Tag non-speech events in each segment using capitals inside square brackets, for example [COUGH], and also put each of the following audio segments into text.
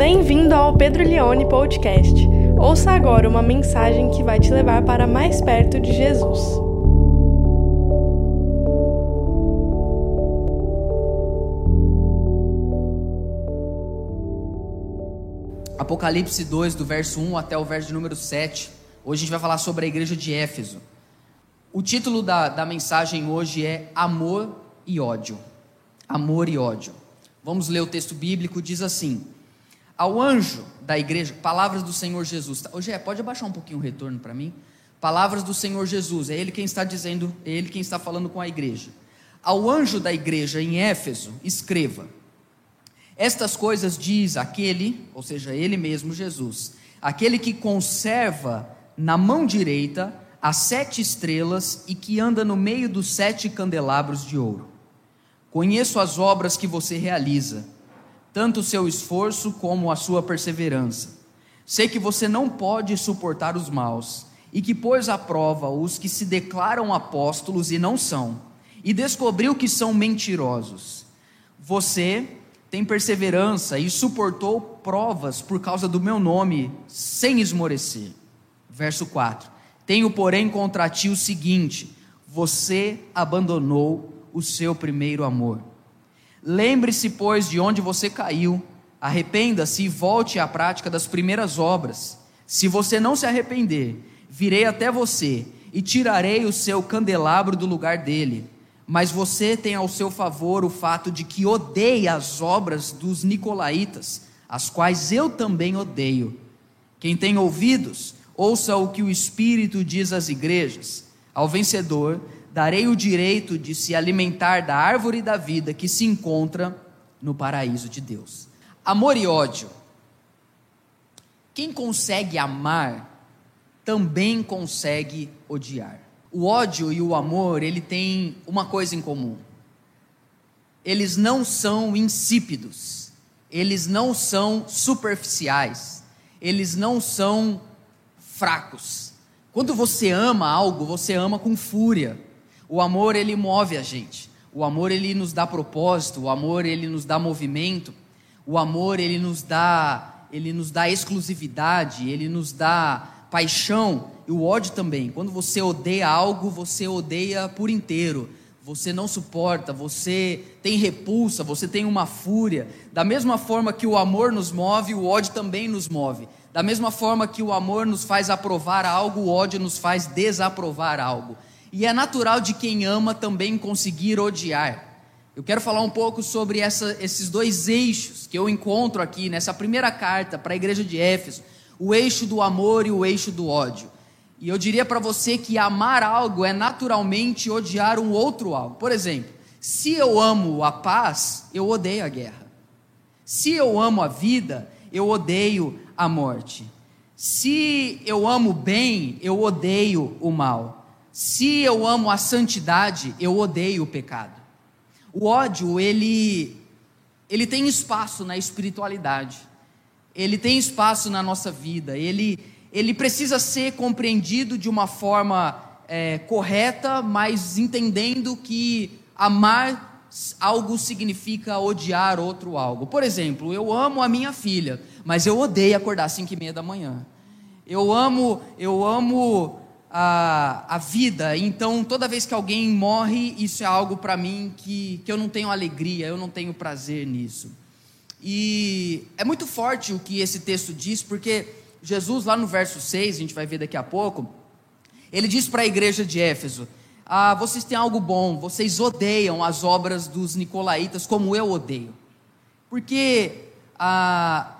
Bem-vindo ao Pedro Leone Podcast. Ouça agora uma mensagem que vai te levar para mais perto de Jesus. Apocalipse 2, do verso 1 até o verso de número 7. Hoje a gente vai falar sobre a igreja de Éfeso. O título da, da mensagem hoje é Amor e Ódio. Amor e ódio. Vamos ler o texto bíblico, diz assim: Ao anjo da igreja, palavras do Senhor Jesus. Hoje é, pode abaixar um pouquinho o retorno para mim? Palavras do Senhor Jesus, é ele quem está dizendo, é ele quem está falando com a igreja. Ao anjo da igreja em Éfeso, escreva: Estas coisas diz aquele, ou seja, ele mesmo, Jesus, aquele que conserva na mão direita as sete estrelas e que anda no meio dos sete candelabros de ouro. Conheço as obras que você realiza, tanto o seu esforço como a sua perseverança. Sei que você não pode suportar os maus e que pôs à prova os que se declaram apóstolos e não são, e descobriu que são mentirosos. Você tem perseverança e suportou provas por causa do meu nome, sem esmorecer. Verso 4: Tenho, porém, contra ti o seguinte: você abandonou o seu primeiro amor. Lembre-se, pois, de onde você caiu, arrependa-se e volte à prática das primeiras obras. Se você não se arrepender, virei até você e tirarei o seu candelabro do lugar dele. Mas você tem ao seu favor o fato de que odeia as obras dos nicolaítas, as quais eu também odeio. Quem tem ouvidos, ouça o que o Espírito diz às igrejas. Ao vencedor, darei o direito de se alimentar da árvore da vida que se encontra no paraíso de Deus. Amor e ódio. Quem consegue amar também consegue odiar. O ódio e o amor, ele tem uma coisa em comum. Eles não são insípidos. Eles não são superficiais. Eles não são fracos. Quando você ama algo, você ama com fúria o amor ele move a gente. O amor ele nos dá propósito, o amor ele nos dá movimento. O amor ele nos dá, ele nos dá exclusividade, ele nos dá paixão e o ódio também. Quando você odeia algo, você odeia por inteiro. Você não suporta, você tem repulsa, você tem uma fúria. Da mesma forma que o amor nos move, o ódio também nos move. Da mesma forma que o amor nos faz aprovar algo, o ódio nos faz desaprovar algo. E é natural de quem ama também conseguir odiar. Eu quero falar um pouco sobre essa, esses dois eixos que eu encontro aqui nessa primeira carta para a igreja de Éfeso: o eixo do amor e o eixo do ódio. E eu diria para você que amar algo é naturalmente odiar um outro algo. Por exemplo, se eu amo a paz, eu odeio a guerra. Se eu amo a vida, eu odeio a morte. Se eu amo o bem, eu odeio o mal. Se eu amo a santidade, eu odeio o pecado. O ódio, ele ele tem espaço na espiritualidade. Ele tem espaço na nossa vida. Ele ele precisa ser compreendido de uma forma é, correta, mas entendendo que amar algo significa odiar outro algo. Por exemplo, eu amo a minha filha, mas eu odeio acordar às cinco e meia da manhã. Eu amo, eu amo a, a vida, então toda vez que alguém morre, isso é algo para mim que, que eu não tenho alegria, eu não tenho prazer nisso. E é muito forte o que esse texto diz, porque Jesus, lá no verso 6, a gente vai ver daqui a pouco, ele diz para a igreja de Éfeso: ah, vocês têm algo bom, vocês odeiam as obras dos nicolaítas como eu odeio. Porque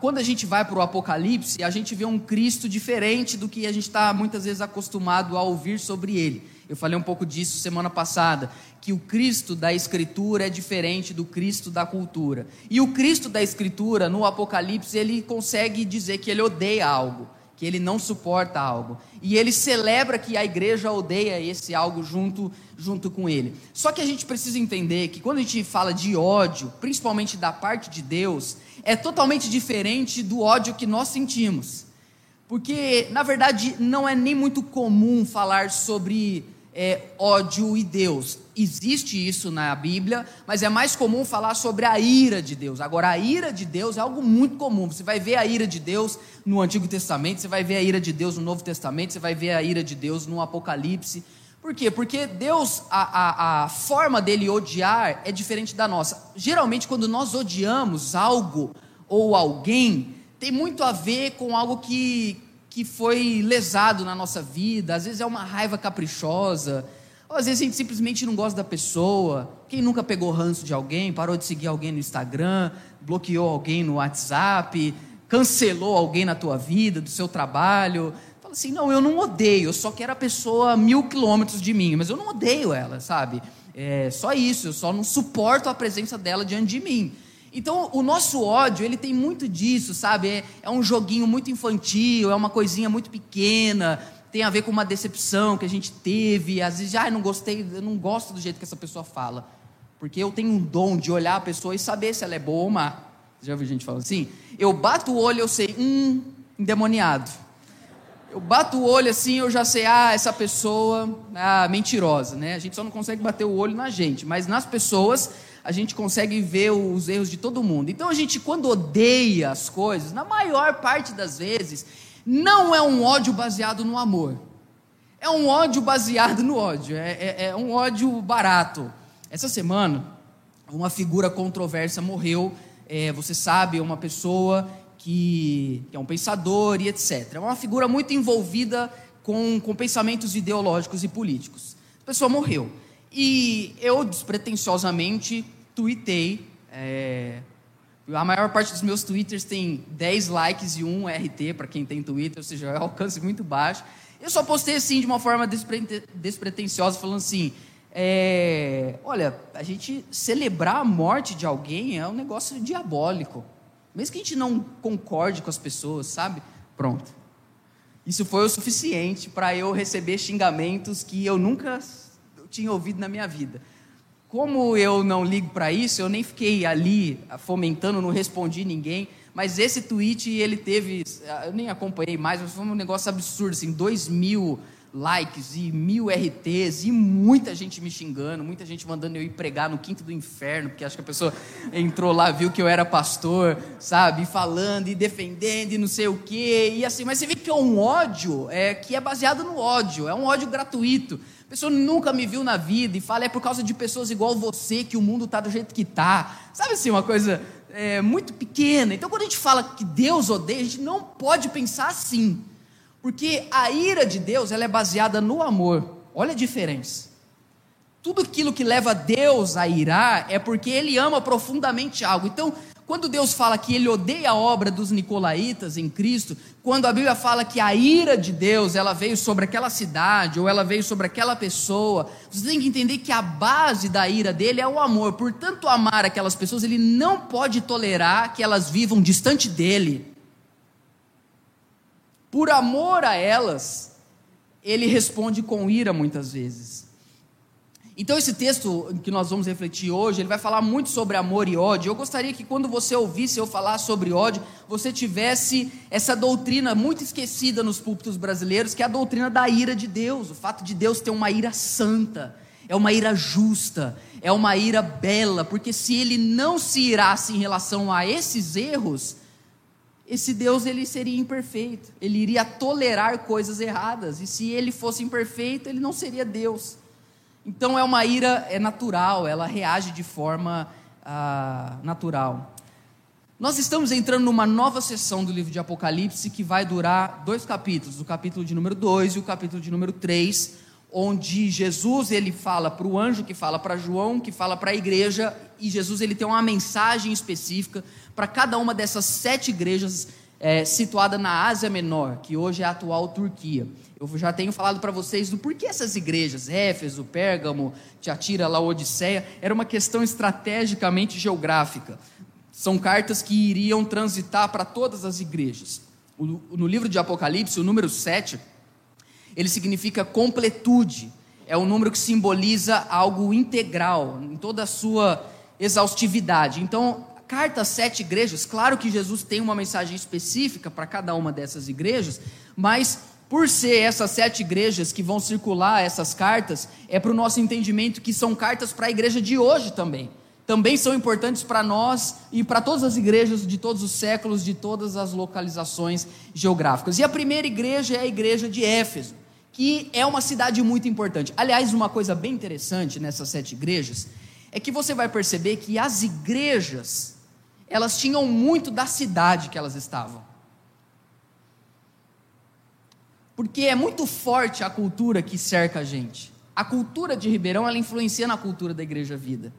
quando a gente vai para o Apocalipse, a gente vê um Cristo diferente do que a gente está muitas vezes acostumado a ouvir sobre ele. Eu falei um pouco disso semana passada, que o Cristo da Escritura é diferente do Cristo da cultura. E o Cristo da Escritura, no Apocalipse, ele consegue dizer que ele odeia algo, que ele não suporta algo. E ele celebra que a igreja odeia esse algo junto, junto com ele. Só que a gente precisa entender que quando a gente fala de ódio, principalmente da parte de Deus, é totalmente diferente do ódio que nós sentimos. Porque, na verdade, não é nem muito comum falar sobre é, ódio e Deus. Existe isso na Bíblia, mas é mais comum falar sobre a ira de Deus. Agora, a ira de Deus é algo muito comum. Você vai ver a ira de Deus no Antigo Testamento, você vai ver a ira de Deus no Novo Testamento, você vai ver a ira de Deus no Apocalipse. Por quê? Porque Deus, a, a, a forma dele odiar é diferente da nossa. Geralmente, quando nós odiamos algo ou alguém, tem muito a ver com algo que, que foi lesado na nossa vida, às vezes é uma raiva caprichosa, ou às vezes a gente simplesmente não gosta da pessoa. Quem nunca pegou ranço de alguém, parou de seguir alguém no Instagram, bloqueou alguém no WhatsApp, cancelou alguém na tua vida, do seu trabalho. Fala assim: não, eu não odeio, eu só quero a pessoa a mil quilômetros de mim, mas eu não odeio ela, sabe? É só isso, eu só não suporto a presença dela diante de mim. Então, o nosso ódio, ele tem muito disso, sabe? É, é, um joguinho muito infantil, é uma coisinha muito pequena, tem a ver com uma decepção que a gente teve. Às vezes, ah, não gostei, eu não gosto do jeito que essa pessoa fala. Porque eu tenho um dom de olhar a pessoa e saber se ela é boa ou má. Já ouviu gente falando assim? Eu bato o olho eu sei, hum, endemoniado. Eu bato o olho assim, eu já sei, ah, essa pessoa, ah, mentirosa, né? A gente só não consegue bater o olho na gente, mas nas pessoas a gente consegue ver os erros de todo mundo. Então a gente, quando odeia as coisas, na maior parte das vezes, não é um ódio baseado no amor. É um ódio baseado no ódio. É, é, é um ódio barato. Essa semana, uma figura controversa morreu. É, você sabe, é uma pessoa que, é um pensador e etc. É uma figura muito envolvida com, com pensamentos ideológicos e políticos. A pessoa morreu. E eu, despretensiosamente, tuitei. É, a maior parte dos meus twitters tem 10 likes e 1 RT para quem tem Twitter, ou seja, é um alcance muito baixo. Eu só postei assim de uma forma despretensiosa, falando assim: é, olha, a gente celebrar a morte de alguém é um negócio diabólico. Mesmo que a gente não concorde com as pessoas, sabe? Pronto. Isso foi o suficiente para eu receber xingamentos que eu nunca tinha ouvido na minha vida. Como eu não ligo para isso, eu nem fiquei ali fomentando, não respondi ninguém. Mas esse tweet, ele teve, eu nem acompanhei mais, mas foi um negócio absurdo, assim, dois mil likes e mil RTs e muita gente me xingando, muita gente mandando eu ir pregar no quinto do inferno, porque acho que a pessoa entrou lá, viu que eu era pastor, sabe, falando e defendendo e não sei o quê, e assim, mas você vê que é um ódio é, que é baseado no ódio, é um ódio gratuito pessoa nunca me viu na vida e fala, é por causa de pessoas igual você que o mundo está do jeito que está. Sabe assim, uma coisa é, muito pequena. Então, quando a gente fala que Deus odeia, a gente não pode pensar assim. Porque a ira de Deus ela é baseada no amor. Olha a diferença. Tudo aquilo que leva Deus a irar é porque Ele ama profundamente algo. Então, quando Deus fala que ele odeia a obra dos nicolaítas em Cristo, quando a Bíblia fala que a ira de Deus, ela veio sobre aquela cidade ou ela veio sobre aquela pessoa, você tem que entender que a base da ira dele é o amor. Por tanto amar aquelas pessoas, ele não pode tolerar que elas vivam distante dele. Por amor a elas, ele responde com ira muitas vezes. Então esse texto que nós vamos refletir hoje, ele vai falar muito sobre amor e ódio. Eu gostaria que quando você ouvisse eu falar sobre ódio, você tivesse essa doutrina muito esquecida nos púlpitos brasileiros, que é a doutrina da ira de Deus, o fato de Deus ter uma ira santa, é uma ira justa, é uma ira bela, porque se ele não se irasse em relação a esses erros, esse Deus ele seria imperfeito, ele iria tolerar coisas erradas, e se ele fosse imperfeito, ele não seria Deus. Então é uma ira é natural, ela reage de forma ah, natural. Nós estamos entrando numa nova sessão do livro de Apocalipse que vai durar dois capítulos, o capítulo de número 2 e o capítulo de número 3, onde Jesus ele fala para o anjo que fala para João, que fala para a igreja, e Jesus ele tem uma mensagem específica para cada uma dessas sete igrejas é, situada na Ásia Menor, que hoje é a atual Turquia. Eu já tenho falado para vocês do porquê essas igrejas, Éfeso, Pérgamo, Tiatira, Laodiceia, era uma questão estrategicamente geográfica. São cartas que iriam transitar para todas as igrejas. no livro de Apocalipse, o número 7, ele significa completude. É um número que simboliza algo integral, em toda a sua exaustividade. Então, carta às sete igrejas, claro que Jesus tem uma mensagem específica para cada uma dessas igrejas, mas Por ser essas sete igrejas que vão circular essas cartas, é para o nosso entendimento que são cartas para a igreja de hoje também. Também são importantes para nós e para todas as igrejas de todos os séculos, de todas as localizações geográficas. E a primeira igreja é a igreja de Éfeso, que é uma cidade muito importante. Aliás, uma coisa bem interessante nessas sete igrejas é que você vai perceber que as igrejas, elas tinham muito da cidade que elas estavam. Porque é muito forte a cultura que cerca a gente. A cultura de Ribeirão, ela influencia na cultura da Igreja Vida.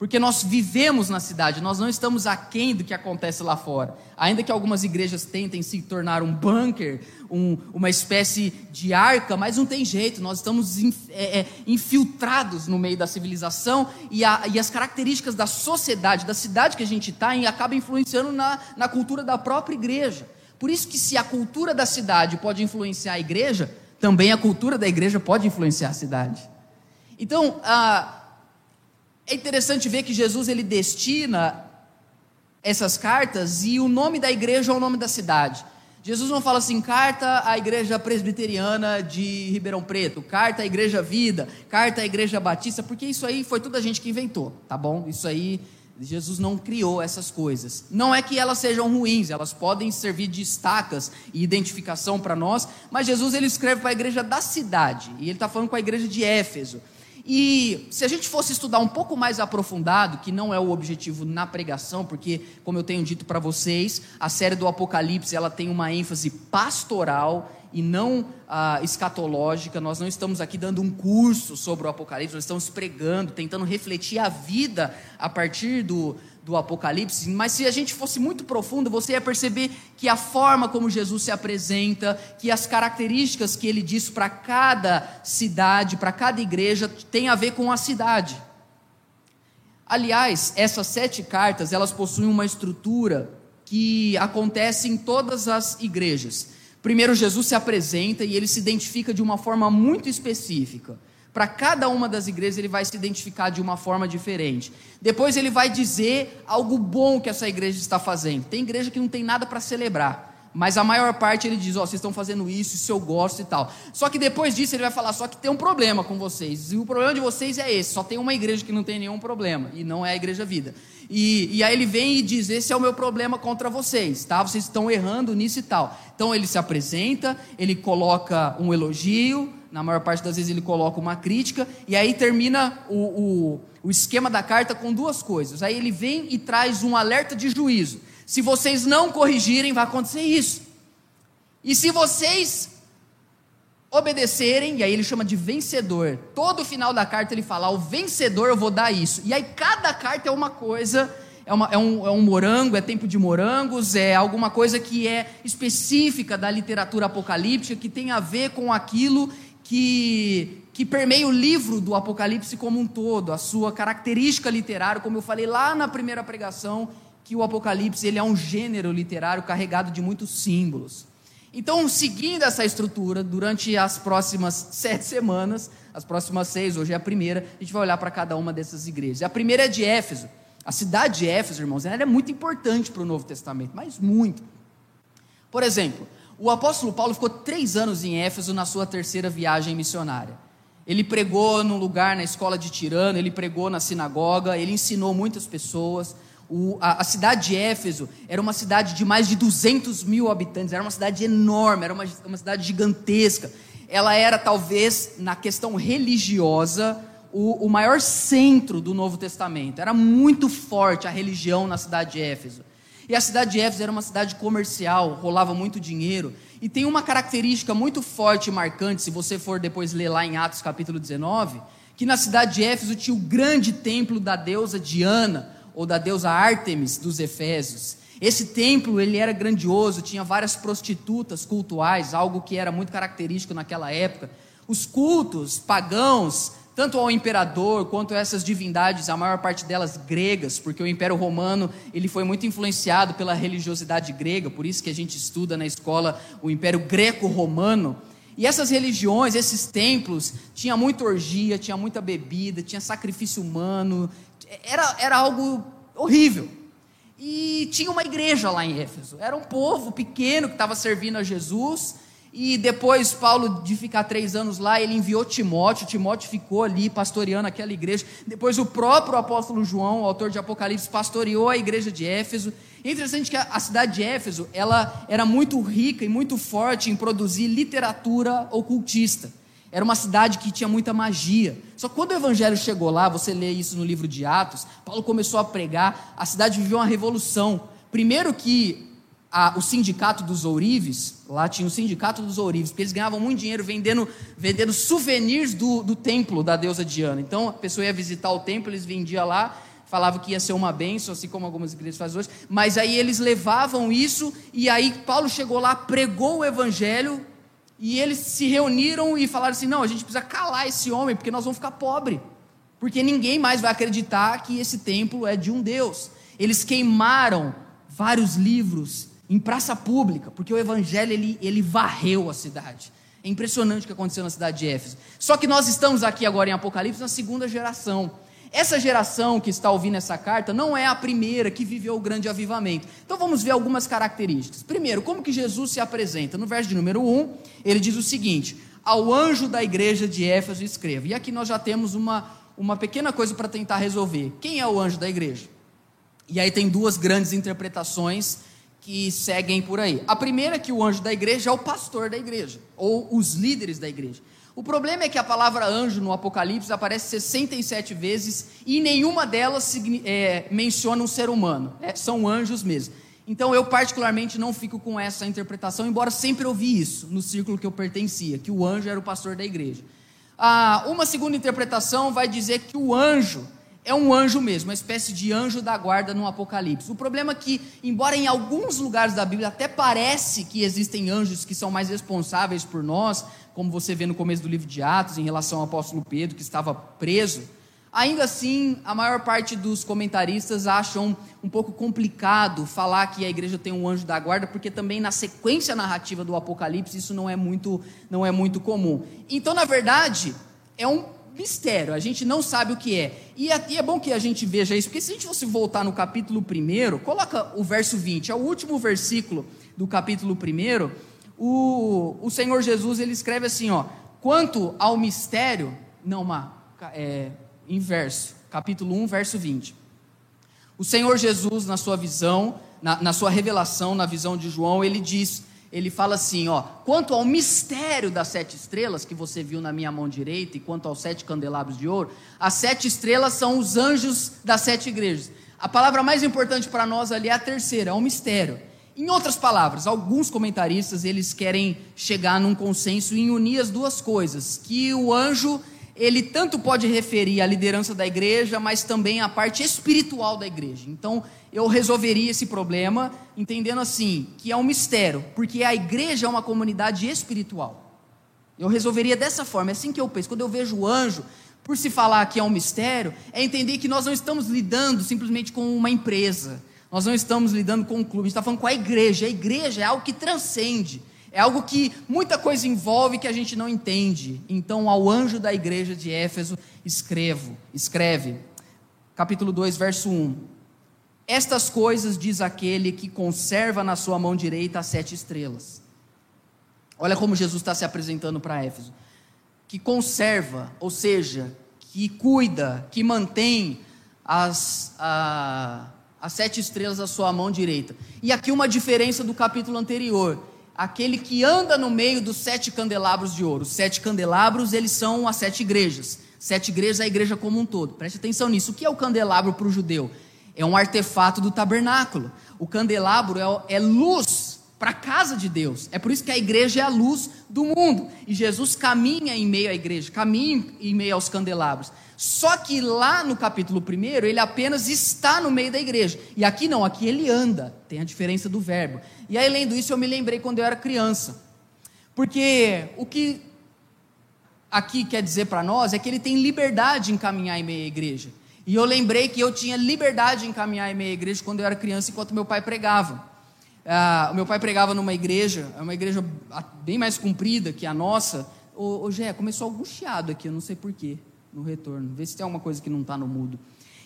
Porque nós vivemos na cidade, nós não estamos aquém do que acontece lá fora. Ainda que algumas igrejas tentem se tornar um bunker, um, uma espécie de arca, mas não tem jeito, nós estamos é, é, infiltrados no meio da civilização e, a, e, as características da sociedade, da cidade que a gente está, acabam influenciando na, na cultura da própria igreja. Por isso que se a cultura da cidade pode influenciar a igreja, também a cultura da igreja pode influenciar a cidade. Então, ah, é interessante ver que Jesus ele destina essas cartas e o nome da igreja é o nome da cidade. Jesus não fala assim, carta à igreja presbiteriana de Ribeirão Preto, carta à igreja Vida, carta à igreja Batista, porque isso aí foi toda a gente que inventou, tá bom? Isso aí Jesus não criou essas coisas. Não é que elas sejam ruins, elas podem servir de estacas e identificação para nós, mas Jesus ele escreve para a igreja da cidade, e ele está falando com a igreja de Éfeso. E se a gente fosse estudar um pouco mais aprofundado, que não é o objetivo na pregação, porque, como eu tenho dito para vocês, a série do Apocalipse ela tem uma ênfase pastoral e não ah, escatológica. Nós não estamos aqui dando um curso sobre o Apocalipse, nós estamos pregando, tentando refletir a vida a partir do, do Apocalipse. Mas se a gente fosse muito profundo, você ia perceber que a forma como Jesus se apresenta, que as características que ele diz para cada cidade, para cada igreja, tem a ver com a cidade. Aliás, essas sete cartas, elas possuem uma estrutura que acontece em todas as igrejas. Primeiro, Jesus se apresenta e ele se identifica de uma forma muito específica. Para cada uma das igrejas, ele vai se identificar de uma forma diferente. Depois, ele vai dizer algo bom que essa igreja está fazendo. Tem igreja que não tem nada para celebrar, mas a maior parte ele diz: Ó, oh, vocês estão fazendo isso, isso eu gosto e tal. Só que depois disso, ele vai falar: só que tem um problema com vocês. E o problema de vocês é esse: só tem uma igreja que não tem nenhum problema, e não é a igreja vida. E, e aí ele vem e diz: Esse é o meu problema contra vocês, tá? Vocês estão errando nisso e tal. Então ele se apresenta, ele coloca um elogio, na maior parte das vezes ele coloca uma crítica, e aí termina o, o, o esquema da carta com duas coisas. Aí ele vem e traz um alerta de juízo. Se vocês não corrigirem, vai acontecer isso. E se vocês obedecerem, e aí ele chama de vencedor. Todo final da carta ele fala: o vencedor eu vou dar isso. E aí cada carta é uma coisa, é, uma, é, um, é um morango, é tempo de morangos, é alguma coisa que é específica da literatura apocalíptica, que tem a ver com aquilo que, que permeia o livro do Apocalipse como um todo, a sua característica literária, como eu falei lá na primeira pregação, que o Apocalipse ele é um gênero literário carregado de muitos símbolos. Então, seguindo essa estrutura, durante as próximas [LAUGHS] sete semanas, as próximas seis, hoje é a primeira, a gente vai olhar para cada uma dessas igrejas. A primeira é de Éfeso. A cidade de Éfeso, irmãos, ela é muito importante para o Novo Testamento, mas muito. Por exemplo, o apóstolo Paulo ficou três anos em Éfeso na sua terceira viagem missionária. Ele pregou num lugar na escola de Tirano, ele pregou na sinagoga, ele ensinou muitas pessoas. O, a, a, cidade de Éfeso era uma cidade de mais de 200 mil habitantes, era uma cidade enorme, era uma, uma cidade gigantesca. Ela era, talvez, na questão religiosa, o, o maior centro do Novo Testamento. Era muito forte a religião na cidade de Éfeso. E a cidade de Éfeso era uma cidade comercial, rolava muito dinheiro. E tem uma característica muito forte e marcante, se você for depois ler lá em Atos capítulo 19, que na cidade de Éfeso tinha o grande templo da deusa Diana, ou da deusa Ártemis dos Efésios. Esse templo ele era grandioso, tinha várias prostitutas cultuais, algo que era muito característico naquela época. Os cultos pagãos, tanto ao imperador quanto a essas divindades, a maior parte delas gregas, porque o Império Romano ele foi muito influenciado pela religiosidade grega, por isso que a gente estuda na escola o Império Greco-Romano. E essas religiões, esses templos, tinha muita orgia, tinha muita bebida, tinha sacrifício humano, era, era algo horrível. E tinha uma igreja lá em Éfeso. Era um povo pequeno que estava servindo a Jesus. E depois, Paulo, de ficar três anos lá, ele enviou Timóteo. Timóteo ficou ali pastoreando aquela igreja. Depois, o próprio apóstolo João, autor de Apocalipse, pastoreou a igreja de Éfeso. É interessante que a, a cidade de Éfeso ela era muito rica e muito forte em produzir literatura ocultista. Era uma cidade que tinha muita magia. Só que quando o evangelho chegou lá, você lê isso no livro de Atos, Paulo começou a pregar, a cidade viveu uma revolução. Primeiro que a, o sindicato dos ourives, lá tinha o sindicato dos ourives, porque eles ganhavam muito dinheiro vendendo, vendendo souvenirs do, do templo da deusa Diana. Então a pessoa ia visitar o templo, eles vendiam lá, falavam que ia ser uma benção, assim como algumas igrejas fazem hoje, mas aí eles levavam isso, e aí Paulo chegou lá, pregou o evangelho, e eles se reuniram e falaram assim: não, a gente precisa calar esse homem, porque nós vamos ficar pobre, porque ninguém mais vai acreditar que esse templo é de um Deus. Eles queimaram vários livros em praça pública, porque o evangelho ele, ele varreu a cidade. É impressionante o que aconteceu na cidade de Éfeso. Só que nós estamos aqui agora em Apocalipse na segunda geração. Essa geração que está ouvindo essa carta não é a primeira que viveu o grande avivamento. Então vamos ver algumas características. Primeiro, como que Jesus se apresenta? No verso de número 1, ele diz o seguinte: Ao anjo da igreja de Éfeso escreva. E aqui nós já temos uma, uma pequena coisa para tentar resolver. Quem é o anjo da igreja? E aí tem duas grandes interpretações que seguem por aí. A primeira é que o anjo da igreja é o pastor da igreja, ou os líderes da igreja. O problema é que a palavra anjo no Apocalipse aparece 67 vezes e nenhuma delas é, menciona um ser humano, é, são anjos mesmo. Então eu, particularmente, não fico com essa interpretação, embora sempre ouvi isso no círculo que eu pertencia, que o anjo era o pastor da igreja. Ah, uma segunda interpretação vai dizer que o anjo é um anjo mesmo, uma espécie de anjo da guarda no Apocalipse. O problema é que, embora em alguns lugares da Bíblia até parece que existem anjos que são mais responsáveis por nós, como você vê no começo do livro de Atos, em relação ao apóstolo Pedro, que estava preso, ainda assim, a maior parte dos comentaristas acham um pouco complicado falar que a igreja tem um anjo da guarda, porque também na sequência narrativa do Apocalipse isso não é muito, não é muito comum. Então, na verdade, é um mistério, a gente não sabe o que é. E é, é bom que a gente veja isso, porque se a gente fosse voltar no capítulo 1, coloca o verso 20, é o último versículo do capítulo 1, o, o Senhor Jesus ele escreve assim: ó, quanto ao mistério, não, uma, é, inverso, capítulo 1, verso 20. O Senhor Jesus, na sua visão, na, na sua revelação, na visão de João, ele diz ele fala assim, ó, quanto ao mistério das sete estrelas que você viu na minha mão direita e quanto aos sete candelabros de ouro, as sete estrelas são os anjos das sete igrejas. A palavra mais importante para nós ali é a terceira, é o mistério. Em outras palavras, alguns comentaristas eles querem chegar num consenso em unir as duas coisas, que o anjo ele tanto pode referir à liderança da igreja, mas também à parte espiritual da igreja. Então, eu resolveria esse problema entendendo assim, que é um mistério, porque a igreja é uma comunidade espiritual. Eu resolveria dessa forma, é assim que eu penso. Quando eu vejo o anjo, por se falar que é um mistério, é entender que nós não estamos lidando simplesmente com uma empresa, nós não estamos lidando com um clube, a gente está falando com a igreja. A igreja é algo que transcende, é algo que muita coisa envolve que a gente não entende. Então, ao anjo da igreja de Éfeso, escrevo, escreve, capítulo 2, verso 1. Estas coisas diz aquele que conserva na sua mão direita as sete estrelas. Olha como Jesus está se apresentando para Éfeso. Que conserva, ou seja, que cuida, que mantém as, a, as sete estrelas à sua mão direita. E aqui uma diferença do capítulo anterior. Aquele que anda no meio dos sete candelabros de ouro. Os sete candelabros, eles são as sete igrejas. Sete igrejas é a igreja como um todo. Preste atenção nisso. O que é o candelabro para o judeu? é um artefato do tabernáculo. O candelabro é, é luz para a casa de Deus. É por isso que a igreja é a luz do mundo. E Jesus caminha em meio à igreja, caminha em meio aos candelabros. Só que lá no capítulo 1, ele apenas está no meio da igreja. E aqui não, aqui ele anda. Tem a diferença do verbo. E aí, lendo isso, eu me lembrei quando eu era criança. Porque o que aqui quer dizer para nós é que ele tem liberdade em caminhar em meio à igreja. E eu lembrei que eu tinha liberdade em caminhar em minha igreja quando eu era criança, enquanto meu pai pregava. Ah, o meu pai pregava numa igreja, é uma igreja bem mais comprida que a nossa. Ô, ô Gé, começou algum chiado aqui, eu não sei porquê, no retorno. Vê se tem alguma coisa que não está no mudo.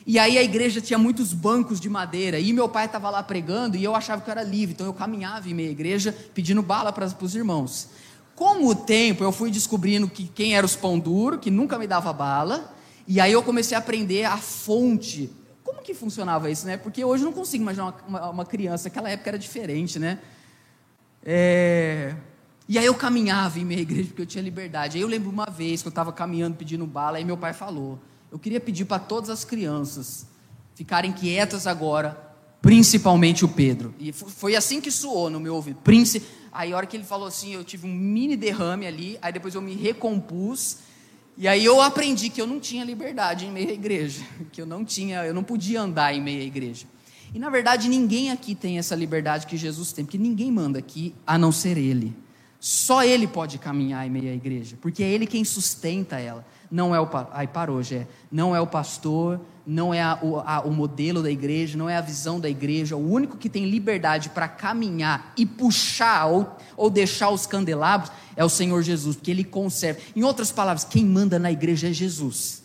E aí a igreja tinha muitos bancos de madeira, e meu pai estava lá pregando, e eu achava que eu era livre, então eu caminhava em meia igreja pedindo bala para os irmãos. Com o tempo, eu fui descobrindo que quem era os pão duro, que nunca me dava bala, e aí eu comecei a aprender a fonte. Como que funcionava isso, né? Porque hoje eu não consigo imaginar uma, uma, uma criança, naquela época era diferente, né? É... E aí eu caminhava em minha igreja porque eu tinha liberdade. Aí eu lembro uma vez que eu estava caminhando pedindo bala, aí meu pai falou: Eu queria pedir para todas as crianças ficarem quietas agora, principalmente o Pedro. E foi assim que soou no meu ouvido. Príncipe. Aí a hora que ele falou assim, eu tive um mini derrame ali, aí depois eu me recompus. E aí eu aprendi que eu não tinha liberdade em meio à igreja, [LAUGHS] que eu não tinha, eu não podia andar em meio à igreja. E na verdade ninguém aqui tem essa liberdade que Jesus tem, porque ninguém manda aqui a não ser ele. Só ele pode caminhar em meio à igreja, porque é ele quem sustenta ela. Não é o ai parou, Gé. Não é o pastor, não é a, o, a, o modelo da igreja, não é a visão da igreja. O único que tem liberdade para caminhar e puxar ou, ou deixar os candelabros é o Senhor Jesus, porque Ele conserva. Em outras palavras, quem manda na igreja é Jesus.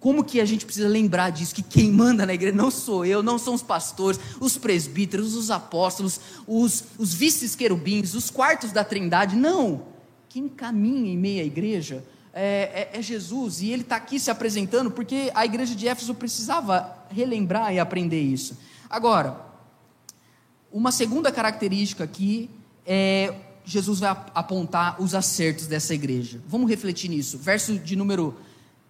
Como que a gente precisa lembrar disso? Que quem manda na igreja não sou eu, não são os pastores, os presbíteros, os apóstolos, os, os vices-querubins, os quartos da trindade. Não! Quem caminha em meio à igreja é, é, é Jesus, e ele está aqui se apresentando porque a igreja de Éfeso precisava relembrar e aprender isso. Agora, uma segunda característica aqui é Jesus vai apontar os acertos dessa igreja. Vamos refletir nisso. Verso de número,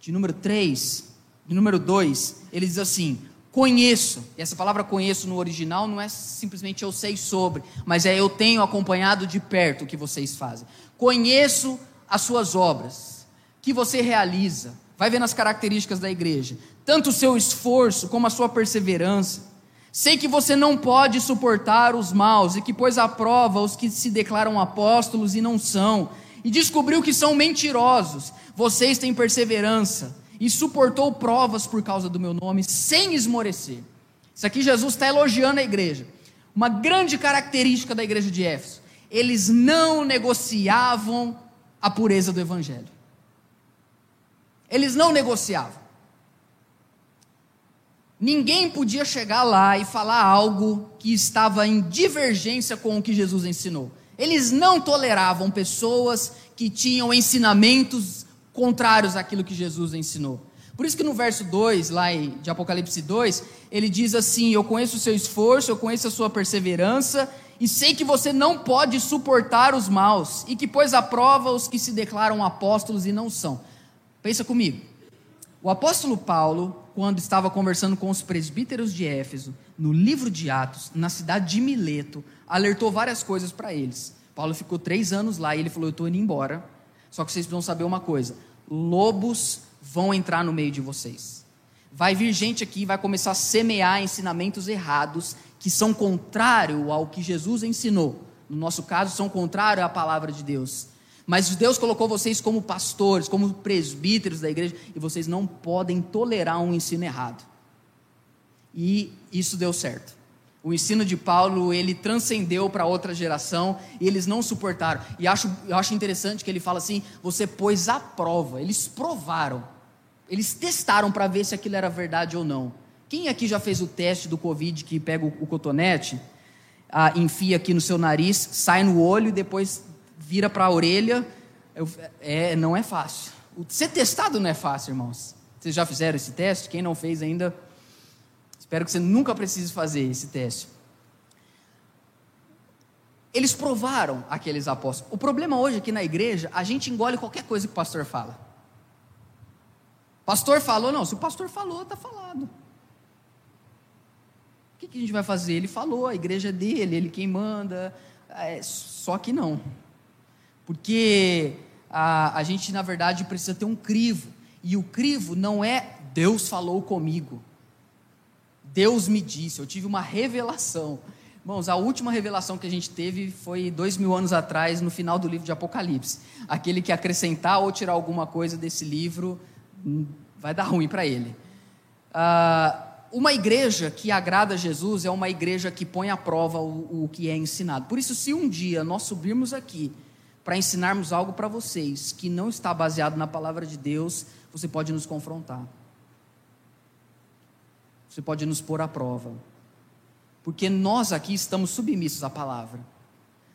de número 3, de número 2, ele diz assim: Conheço, e essa palavra conheço no original não é simplesmente eu sei sobre, mas é eu tenho acompanhado de perto o que vocês fazem. Conheço as suas obras que você realiza. Vai ver nas características da igreja, tanto o seu esforço como a sua perseverança. Sei que você não pode suportar os maus e que pôs à prova os que se declaram apóstolos e não são, e descobriu que são mentirosos. Vocês têm perseverança e suportou provas por causa do meu nome sem esmorecer. Isso aqui Jesus está elogiando a igreja. Uma grande característica da igreja de Éfeso: eles não negociavam a pureza do evangelho. Eles não negociavam. Ninguém podia chegar lá e falar algo que estava em divergência com o que Jesus ensinou. Eles não toleravam pessoas que tinham ensinamentos contrários àquilo que Jesus ensinou. Por isso que no verso 2, lá de Apocalipse 2, ele diz assim: Eu conheço o seu esforço, eu conheço a sua perseverança, e sei que você não pode suportar os maus, e que pôs à prova os que se declaram apóstolos e não são. Pensa comigo. O apóstolo Paulo, quando estava conversando com os presbíteros de Éfeso, no livro de Atos, na cidade de Mileto, alertou várias coisas para eles. Paulo ficou três anos lá e ele falou: Eu estou indo embora. Só que vocês precisam saber uma coisa: lobos vão entrar no meio de vocês. Vai vir gente aqui vai começar a semear ensinamentos errados que são contrário ao que Jesus ensinou. No nosso caso, são contrário à palavra de Deus. Mas Deus colocou vocês como pastores, como presbíteros da igreja, e vocês não podem tolerar um ensino errado. E isso deu certo. O ensino de Paulo, ele transcendeu para outra geração e eles não suportaram. E acho, eu acho interessante que ele fala assim: você pôs à prova, eles provaram, eles testaram para ver se aquilo era verdade ou não. Quem aqui já fez o teste do Covid que pega o, o cotonete, ah, enfia aqui no seu nariz, sai no olho e depois vira para a orelha. Eu, é, não é fácil. Ser testado não é fácil, irmãos. Vocês já fizeram esse teste? Quem não fez ainda, espero que você nunca precise fazer esse teste. Eles provaram aqueles apóstolos. O problema hoje aqui na igreja, a gente engole qualquer coisa que o pastor fala. Pastor falou, não, se o pastor falou, está falado. O que, que, a gente vai fazer? Ele falou, a igreja é dele, ele quem manda. É, só que não. Porque a, a gente, na verdade, precisa ter um crivo. E o crivo não é Deus falou comigo. Deus me disse, eu tive uma revelação. Irmãos, a última revelação que a gente teve foi dois mil anos atrás, no final do livro de Apocalipse. Aquele que acrescentar ou tirar alguma coisa desse livro hum, vai dar ruim para ele. Ah, uma igreja que agrada a Jesus é uma igreja que põe à prova o, o que é ensinado. Por isso, se um dia nós subirmos aqui para ensinarmos algo para vocês que não está baseado na palavra de Deus, você pode nos confrontar. Você pode nos pôr à prova. Porque nós aqui estamos submissos à palavra.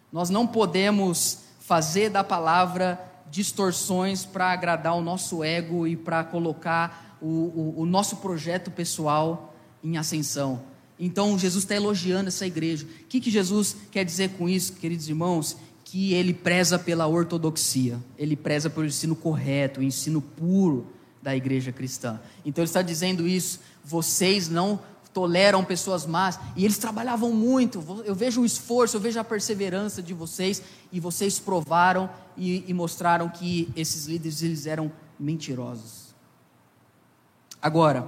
Nós não podemos fazer da palavra distorções para agradar o nosso ego e para colocar o, o, o, nosso projeto pessoal em ascensão. Então, Jesus está elogiando essa igreja. O que, que Jesus quer dizer com isso, queridos irmãos? Que ele preza pela ortodoxia, ele preza pelo ensino correto, o ensino puro da igreja cristã. Então, ele está dizendo isso. Vocês não toleram pessoas más, e eles trabalhavam muito. Eu vejo o esforço, eu vejo a perseverança de vocês, e vocês provaram e, e mostraram que esses líderes eles eram mentirosos. Agora,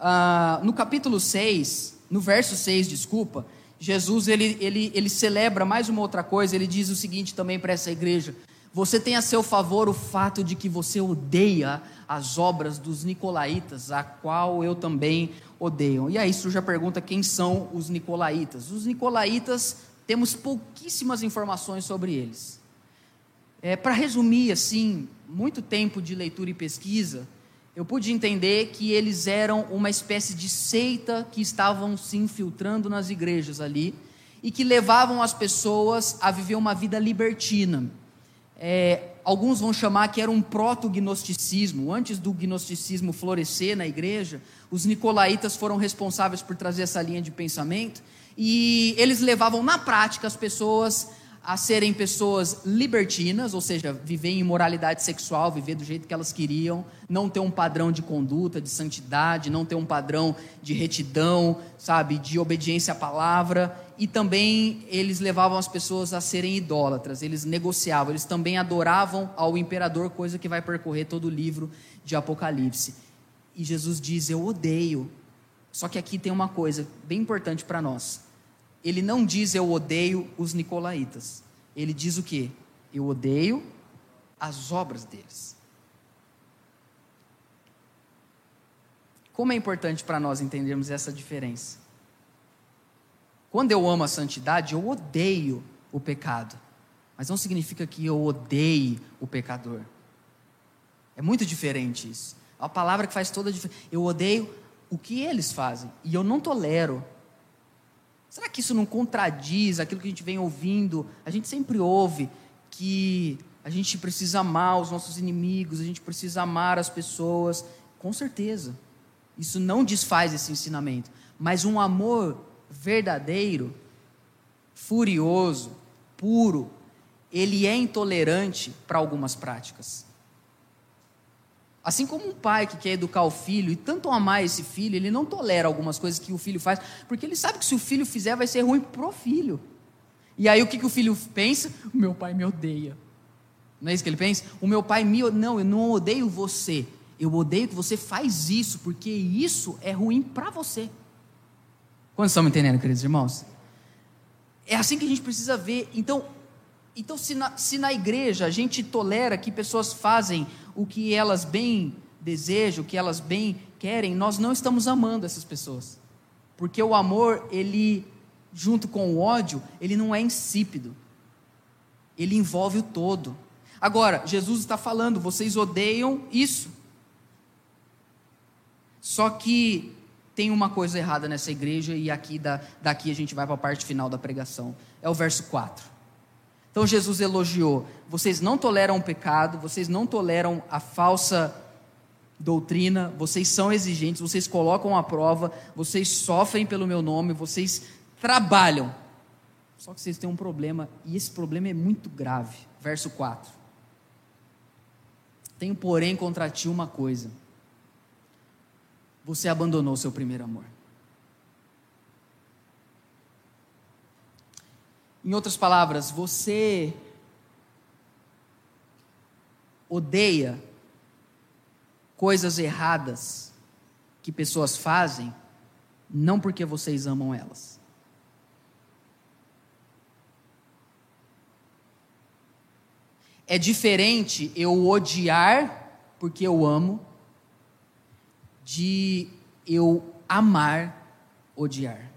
ah, no capítulo 6, no verso 6, desculpa, Jesus ele, ele, ele celebra mais uma outra coisa, ele diz o seguinte também para essa igreja: você tem a seu favor o fato de que você odeia as obras dos nicolaítas, a qual eu também odeio. E aí isso já pergunta quem são os nicolaítas. Os nicolaítas temos pouquíssimas informações sobre eles. É, Para resumir assim, muito tempo de leitura e pesquisa, eu pude entender que eles eram uma espécie de seita que estavam se infiltrando nas igrejas ali e que levavam as pessoas a viver uma vida libertina é, alguns vão chamar que era um proto-gnosticismo. Antes do gnosticismo florescer na igreja, os nicolaítas foram responsáveis por trazer essa linha de pensamento e eles levavam na prática as pessoas a serem pessoas libertinas, ou seja, viver em imoralidade sexual, viver do jeito que elas queriam, não ter um padrão de conduta, de santidade, não ter um padrão de retidão, sabe, de obediência à palavra, e também eles levavam as pessoas a serem idólatras, eles negociavam, eles também adoravam ao imperador, coisa que vai percorrer todo o livro de Apocalipse. E Jesus diz: Eu odeio. Só que aqui tem uma coisa bem importante para nós ele não diz eu odeio os nicolaítas. Ele diz o que? Eu odeio as obras deles. Como é importante para nós entendermos essa diferença. Quando eu amo a santidade, eu odeio o pecado. Mas não significa que eu odeie o pecador. É muito diferente isso. É a palavra que faz toda a diferença. Eu odeio o que eles fazem. E eu não tolero Será que isso não contradiz aquilo que a gente vem ouvindo? A gente sempre ouve que a gente precisa amar os nossos inimigos, a gente precisa amar as pessoas. Com certeza. Isso não desfaz esse ensinamento. Mas um amor verdadeiro, furioso, puro, ele é intolerante para algumas práticas. Assim como um pai que quer educar o filho e tanto amar esse filho, ele não tolera algumas coisas que o filho faz, porque ele sabe que se o filho fizer vai ser ruim pro filho. E aí o que, que o filho pensa? O meu pai me odeia. Não é isso que ele pensa? O meu pai me não, eu não odeio você. Eu odeio que você faz isso, porque isso é ruim para você. Quantos estão me entendendo, queridos irmãos? É assim que a gente precisa ver. Então, então, se na, se na igreja a gente tolera que pessoas fazem o que elas bem desejam, o que elas bem querem, nós não estamos amando essas pessoas. Porque o amor, ele, junto com o ódio, ele não é insípido. Ele envolve o todo. Agora, Jesus está falando, vocês odeiam isso. Só que tem uma coisa errada nessa igreja, e aqui da, daqui a gente vai para a parte final da pregação. É o verso 4. Então Jesus elogiou: vocês não toleram o pecado, vocês não toleram a falsa doutrina, vocês são exigentes, vocês colocam a prova, vocês sofrem pelo meu nome, vocês trabalham. Só que vocês têm um problema, e esse problema é muito grave. Verso 4. Tenho, porém, contra ti uma coisa: você abandonou seu primeiro amor. Em outras palavras, você odeia coisas erradas que pessoas fazem, não porque vocês amam elas. É diferente eu odiar porque eu amo, de eu amar odiar.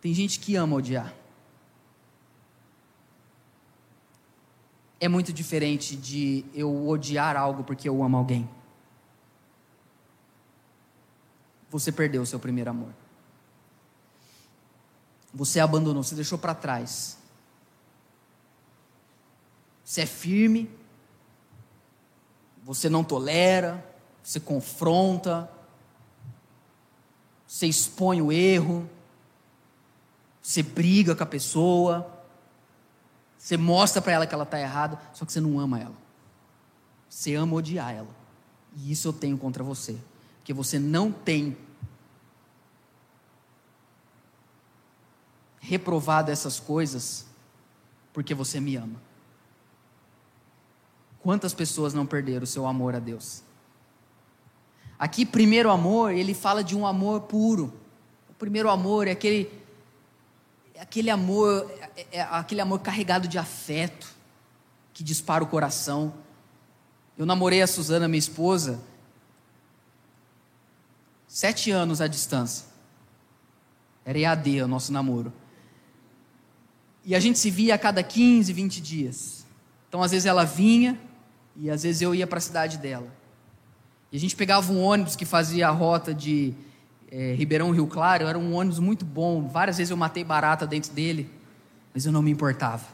Tem gente que ama odiar. É muito diferente de eu odiar algo porque eu amo alguém. Você perdeu o seu primeiro amor. Você abandonou, você deixou para trás Você é firme, você não tolera, você confronta, você expõe o erro, você briga com a pessoa, você mostra para ela que ela está errada, só que você não ama ela. Você ama odiar ela. E isso eu tenho contra você. Porque você não tem reprovado essas coisas porque você me ama. Quantas pessoas não perderam o seu amor a Deus? Aqui, primeiro amor, ele fala de um amor puro. O primeiro amor é aquele, aquele amor, é, é aquele amor carregado de afeto, que dispara o coração. Eu namorei a Suzana, minha esposa, sete anos à distância. Era EAD o nosso namoro. E a gente se via a cada 15, 20 dias. Então, às vezes ela vinha e às vezes eu ia para a cidade dela. E a gente pegava um ônibus que fazia a rota de é, Ribeirão Rio Claro, era um ônibus muito bom. Várias vezes eu matei barata dentro dele, mas eu não me importava.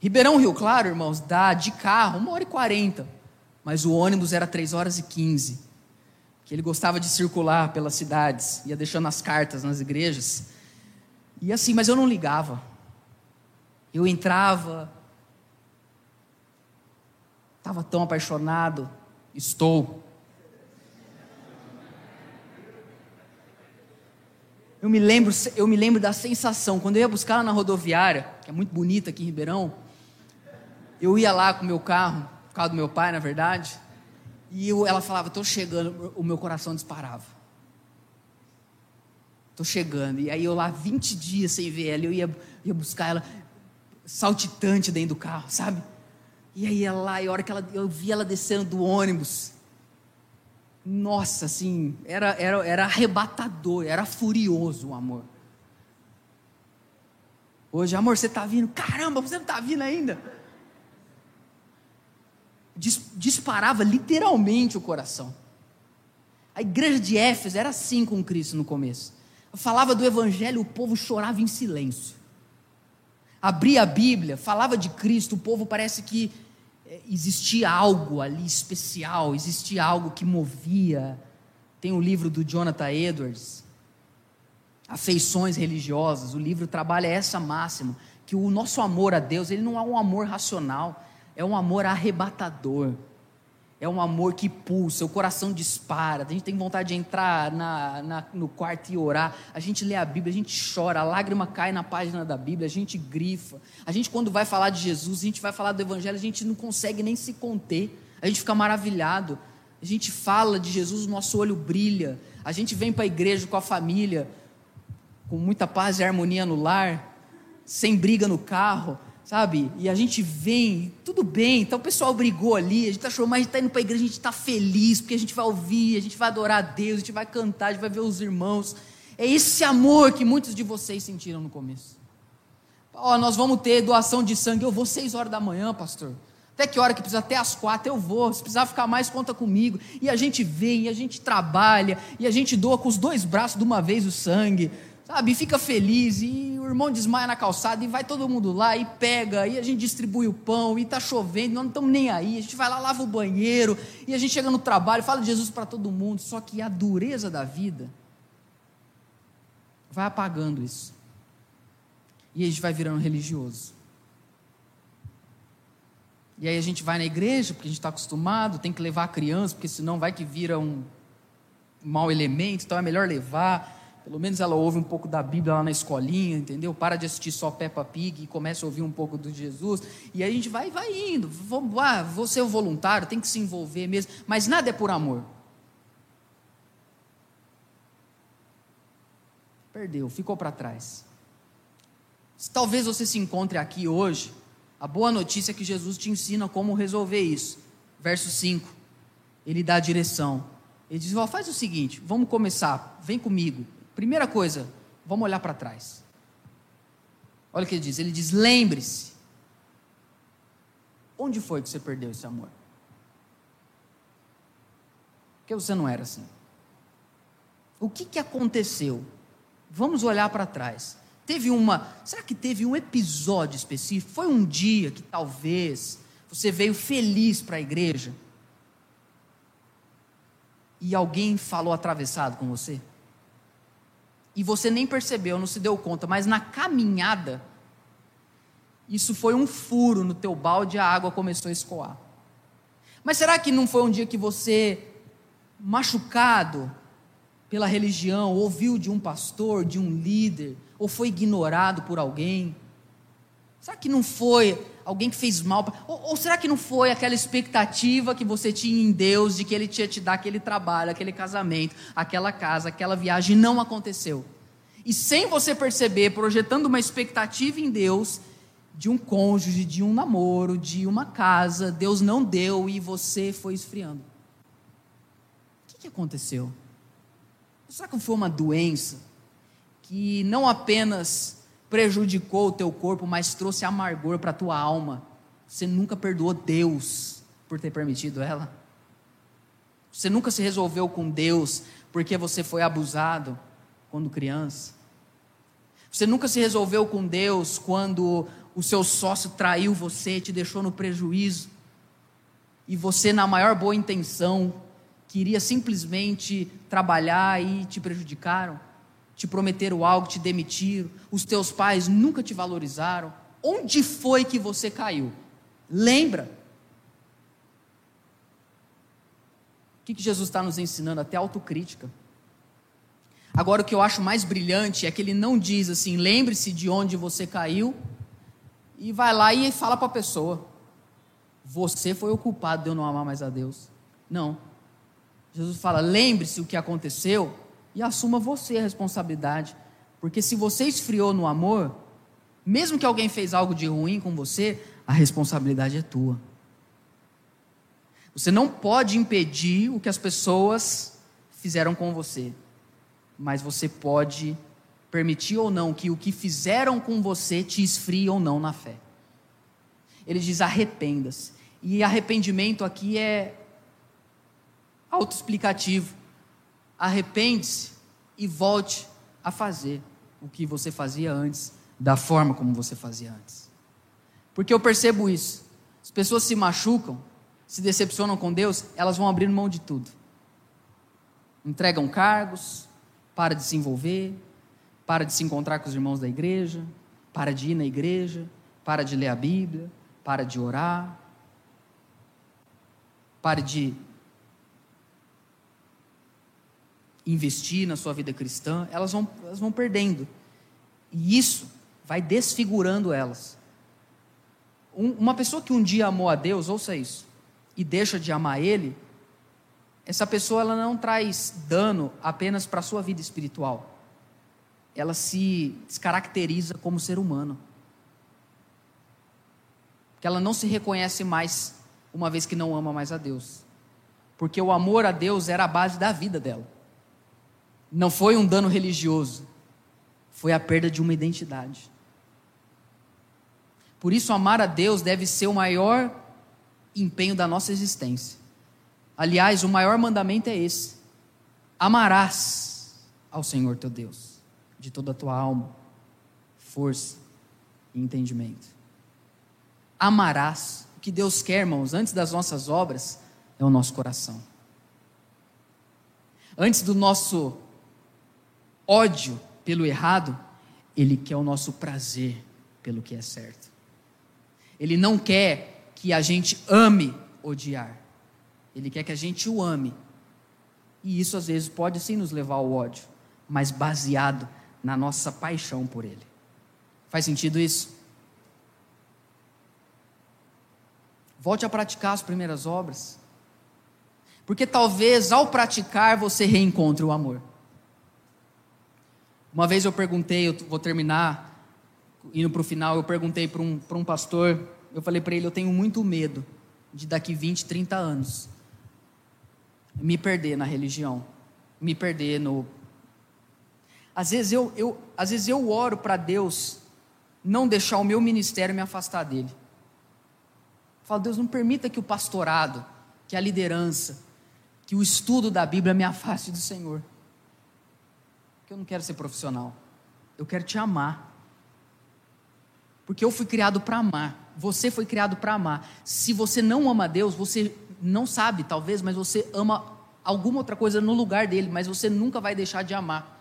Ribeirão Rio Claro, irmãos, dá de carro uma hora e quarenta, mas o ônibus era três horas e quinze. Que ele gostava de circular pelas cidades, ia deixando as cartas nas igrejas. E assim, mas eu não ligava. Eu entrava, estava tão apaixonado, estou. Eu me lembro, eu me lembro da sensação quando eu ia buscar ela na rodoviária, que é muito bonita aqui em Ribeirão. Eu ia lá com o meu carro, por causa do meu pai, na verdade. E eu, ela falava, estou chegando, o meu coração disparava. Estou chegando. E aí eu lá, 20 dias sem ver ela, eu ia, ia buscar ela saltitante dentro do carro, sabe? E aí ela lá, e a hora que ela, eu vi ela descendo do ônibus, nossa, assim, era, era, era arrebatador, era furioso o amor. Hoje, amor, você está vindo? Caramba, você não está vindo ainda? Dis, disparava literalmente o coração. A igreja de Éfeso era assim com Cristo no começo. Falava do evangelho, o povo chorava em silêncio. Abria a Bíblia, falava de Cristo, o povo parece que existia algo ali especial, existia algo que movia. Tem o um livro do Jonathan Edwards, Afeições Religiosas. O livro trabalha essa máxima, que o nosso amor a Deus, ele não é um amor racional, é um amor arrebatador é um amor que pulsa, o coração dispara, a gente tem vontade de entrar na, na, no quarto e orar, a gente lê a Bíblia, a gente chora, a lágrima cai na página da Bíblia, a gente grifa. A gente, quando vai falar de Jesus, a gente vai falar do Evangelho, a gente não consegue nem se conter, a gente fica maravilhado. A gente fala de Jesus, o nosso olho brilha, a gente vem para a igreja com a família, com muita paz e harmonia no lar, sem briga no carro sabe? E a gente vem, tudo bem, então o pessoal brigou ali, a gente está chorando, mas a gente está indo para a igreja, a gente está feliz, porque a gente vai ouvir, a gente vai adorar a Deus, a gente vai cantar, a gente vai ver os irmãos. É esse amor que muitos de vocês sentiram no começo. Ó, oh, nós vamos ter doação de sangue, eu vou seis horas da manhã, pastor. Até que hora que precisa? Até às quatro eu vou. Se precisar ficar mais, conta comigo. E a gente vem, e a gente trabalha, e a gente doa com os dois braços de uma vez o sangue sabe? Fica feliz e o irmão desmaia na calçada e vai todo mundo lá e pega e a gente distribui o pão e tá chovendo, nós não estamos nem aí. A gente vai lá, lava o banheiro e a gente chega no trabalho, fala de Jesus para todo mundo. Só que a dureza da vida vai apagando isso. E a gente vai virando religioso. E aí a gente vai na igreja, porque a gente está acostumado, tem que levar a criança, porque senão vai que vira um mau elemento, então é melhor levar. Pelo menos ela ouve um pouco da Bíblia lá na escolinha, entendeu? Para de assistir só Peppa Pig e começa a ouvir um pouco do Jesus. E a gente vai, vai indo. Vou, ah, vou ser o voluntário, tem que se envolver mesmo. Mas nada é por amor. Perdeu, ficou para trás. Talvez você se encontre aqui hoje. A boa notícia é que Jesus te ensina como resolver isso. Verso 5. Ele dá a direção. Ele diz: oh, faz o seguinte, vamos começar, vem comigo. Primeira coisa, vamos olhar para trás. Olha o que ele diz: ele diz, lembre-se. Onde foi que você perdeu esse amor? Porque você não era assim. O que, que aconteceu? Vamos olhar para trás. Teve uma. Será que teve um episódio específico? Foi um dia que talvez você veio feliz para a igreja e alguém falou atravessado com você? E você nem percebeu, não se deu conta, mas na caminhada, isso foi um furo no teu balde e a água começou a escoar. Mas será que não foi um dia que você, machucado pela religião, ouviu de um pastor, de um líder, ou foi ignorado por alguém? Será que não foi alguém que fez mal? Ou, ou, será que não foi aquela expectativa que você tinha em Deus de que Ele tinha te dar aquele trabalho, aquele casamento, aquela casa, aquela viagem, não aconteceu? E sem você perceber, projetando uma expectativa em Deus, de um cônjuge, de um namoro, de uma casa, Deus não deu e você foi esfriando. O que, que aconteceu? Será que foi uma doença que não apenas prejudicou o teu corpo, mas trouxe amargor para a tua alma? Você nunca perdoou Deus por ter permitido ela? Você nunca se resolveu com Deus porque você foi abusado quando criança? Você nunca se resolveu com Deus quando o seu sócio traiu você, te deixou no prejuízo, e você, na maior boa intenção, queria simplesmente trabalhar e te prejudicaram, te prometeram algo, te demitiram, os teus pais nunca te valorizaram. Onde foi que você caiu? Lembra? O que, que Jesus está nos ensinando? Até autocrítica. Agora, o que eu acho mais brilhante é que ele não diz assim: lembre-se de onde você caiu e vai lá e fala para a pessoa: Você foi o culpado de eu não amar mais a Deus. Não. Jesus fala: Lembre-se o que aconteceu e assuma você a responsabilidade. Porque se você esfriou no amor, mesmo que alguém fez algo de ruim com você, a responsabilidade é tua. Você não pode impedir o que as pessoas fizeram com você, mas você pode permitir ou não que o que fizeram com você te esfrie ou não na fé. Ele diz: arrependa-se. E arrependimento aqui é autoexplicativo. Arrepende-se e volte a fazer o que você fazia antes, da forma como você fazia antes. Porque eu percebo isso. As pessoas se machucam, se decepcionam com Deus, elas vão abrir mão de tudo. Entregam cargos, para de se envolver, para de se encontrar com os irmãos da igreja, para de ir na igreja, para de ler a Bíblia, para de orar, para de investir na sua vida cristã, elas vão, elas vão perdendo. E isso vai desfigurando elas. Um, uma pessoa que um dia amou a Deus, ouça isso, e deixa de amar Ele, essa pessoa ela não traz dano apenas para a sua vida espiritual ela se descaracteriza como ser humano. Que ela não se reconhece mais uma vez que não ama mais a Deus. Porque o amor a Deus era a base da vida dela. Não foi um dano religioso, foi a perda de uma identidade. Por isso, amar a Deus deve ser o maior empenho da nossa existência. Aliás, o maior mandamento é esse: amarás ao Senhor teu Deus de toda a tua alma, força e entendimento. Amarás. O que Deus quer, irmãos, antes das nossas obras, é o nosso coração. Antes do nosso ódio pelo errado, Ele quer o nosso prazer pelo que é certo. Ele não quer que a gente ame odiar. Ele quer que a gente o ame. E isso às vezes pode sim nos levar ao ódio, mas baseado na nossa paixão por Ele. Faz sentido isso? Volte a praticar as primeiras obras. Porque talvez ao praticar você reencontre o amor. Uma vez eu perguntei, eu vou terminar, indo para o final, eu perguntei para um, um pastor, eu falei para ele: eu tenho muito medo de daqui 20, 30 anos me perder na religião, me perder no às vezes eu, eu, às vezes eu oro para Deus não deixar o meu ministério me afastar dele. Eu falo, Deus, não permita que o pastorado, que a liderança, que o estudo da Bíblia me afaste do Senhor. Porque eu não quero ser profissional. Eu quero te amar. Porque eu fui criado para amar. você foi criado para amar. Se você não ama Deus, você não sabe, talvez, mas você ama alguma outra coisa no lugar dele, mas você nunca vai deixar de amar.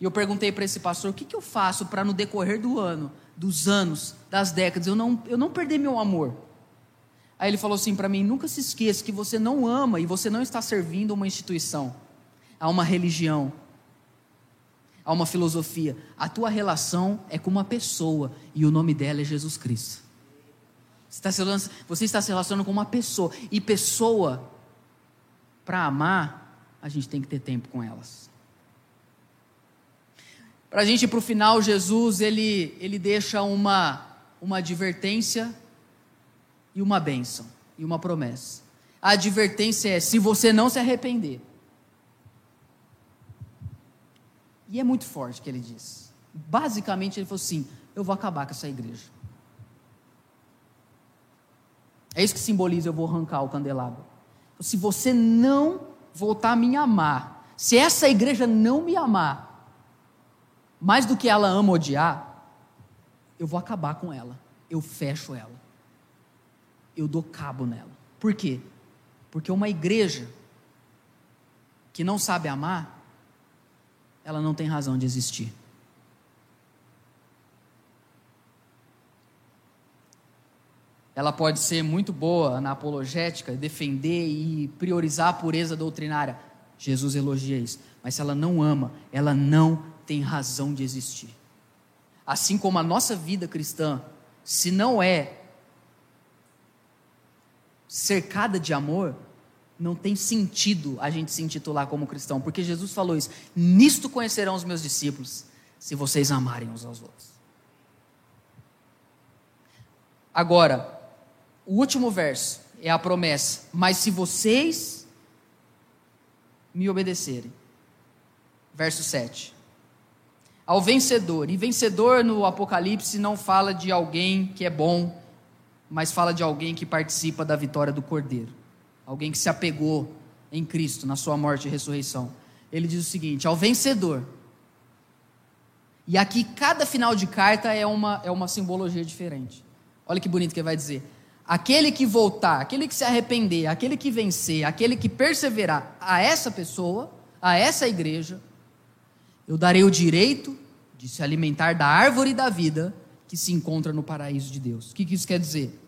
E eu perguntei para esse pastor: o que, que eu faço para no decorrer do ano, dos anos, das décadas, eu não, eu não perder meu amor? Aí ele falou assim para mim: nunca se esqueça que você não ama e você não está servindo uma instituição, a uma religião, a uma filosofia. A tua relação é com uma pessoa e o nome dela é Jesus Cristo. Você está se, você está se relacionando com uma pessoa e pessoa, para amar, a gente tem que ter tempo com elas. Para a gente ir para o final, Jesus ele, ele deixa uma, uma advertência e uma bênção e uma promessa. A advertência é: se você não se arrepender. E é muito forte que ele diz. Basicamente, ele falou assim: eu vou acabar com essa igreja. É isso que simboliza: eu vou arrancar o candelabro. Se você não voltar a me amar, se essa igreja não me amar, mais do que ela ama odiar, eu vou acabar com ela. Eu fecho ela eu dou cabo nela. Por quê? Porque uma igreja que não sabe amar, ela não tem razão de existir. Ela pode ser muito boa na apologética, defender e priorizar a pureza doutrinária. Jesus elogia isso. Mas se ela não ama, ela não tem razão de existir. Assim como a nossa vida cristã, se não é cercada de amor, não tem sentido a gente se intitular como cristão, porque Jesus falou isso: nisto conhecerão os meus discípulos, se vocês amarem uns aos outros. Agora, o último verso é a promessa: mas se vocês me obedecerem. Verso 7. Ao vencedor, e vencedor no Apocalipse não fala de alguém que é bom, mas fala de alguém que participa da vitória do Cordeiro, alguém que se apegou em Cristo, na sua morte e ressurreição. Ele diz o seguinte: ao vencedor. E aqui cada final de carta é uma, é uma simbologia diferente. Olha que bonito que ele vai dizer. Aquele que voltar, aquele que se arrepender, aquele que vencer, aquele que perseverar a essa pessoa, a essa igreja, eu darei o direito de se alimentar da árvore da vida que se encontra no paraíso de Deus. O que isso quer dizer?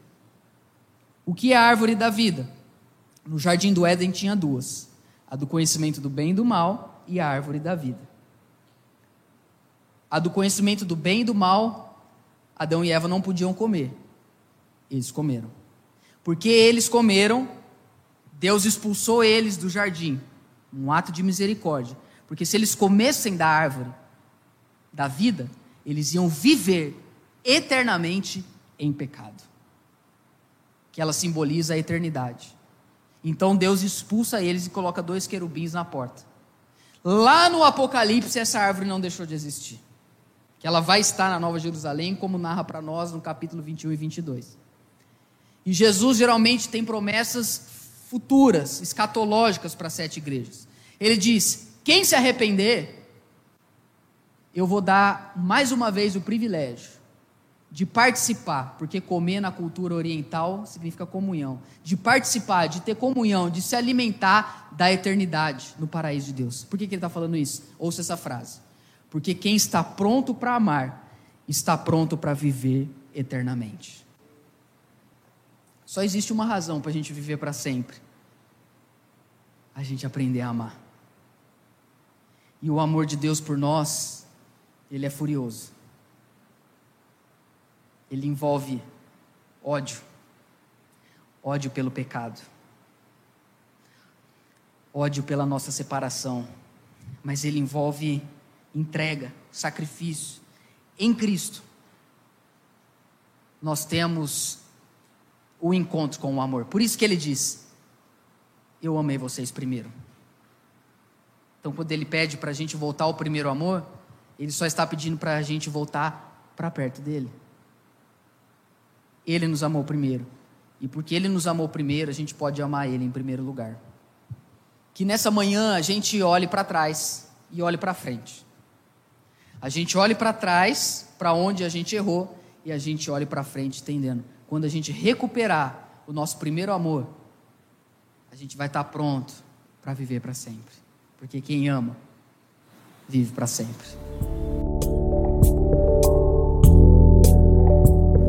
O que é a árvore da vida? No jardim do Éden tinha duas: a do conhecimento do bem e do mal e a árvore da vida. A do conhecimento do bem e do mal, Adão e Eva não podiam comer. Eles comeram. Porque eles comeram, Deus expulsou eles do jardim. Um ato de misericórdia. Porque se eles comessem da árvore da vida, eles iam viver eternamente em pecado que ela simboliza a eternidade. Então Deus expulsa eles e coloca dois querubins na porta. Lá no Apocalipse, essa árvore não deixou de existir. Que ela vai estar na Nova Jerusalém, como narra para nós no capítulo 21 e 22. E Jesus geralmente tem promessas futuras, escatológicas para sete igrejas. Ele diz: quem se arrepender, eu vou dar mais uma vez o privilégio de participar, porque comer na cultura oriental significa comunhão, de participar, de ter comunhão, de se alimentar da eternidade no paraíso de Deus. Por que, que ele está falando isso? Ouça essa frase. Porque quem está pronto para amar, está pronto para viver eternamente. Só existe uma razão para a gente viver para sempre: a gente aprender a amar. E o amor de Deus por nós, ele é furioso ele envolve ódio, ódio pelo pecado, ódio pela nossa separação, mas ele envolve entrega, sacrifício. Em Cristo, nós temos o encontro com o amor. Por isso que ele diz: Eu amei vocês primeiro. Então, quando ele pede para a gente voltar ao primeiro amor, ele só está pedindo para a gente voltar para perto dele. Ele nos amou primeiro. E porque Ele nos amou primeiro, a gente pode amar Ele em primeiro lugar. Que nessa manhã a gente olhe para trás e olhe para frente. A gente olhe para trás, para onde a gente errou, e a gente olhe para frente, entendendo. Quando a gente recuperar o nosso primeiro amor, a gente vai estar tá pronto para viver para sempre. Porque quem ama, vive para sempre.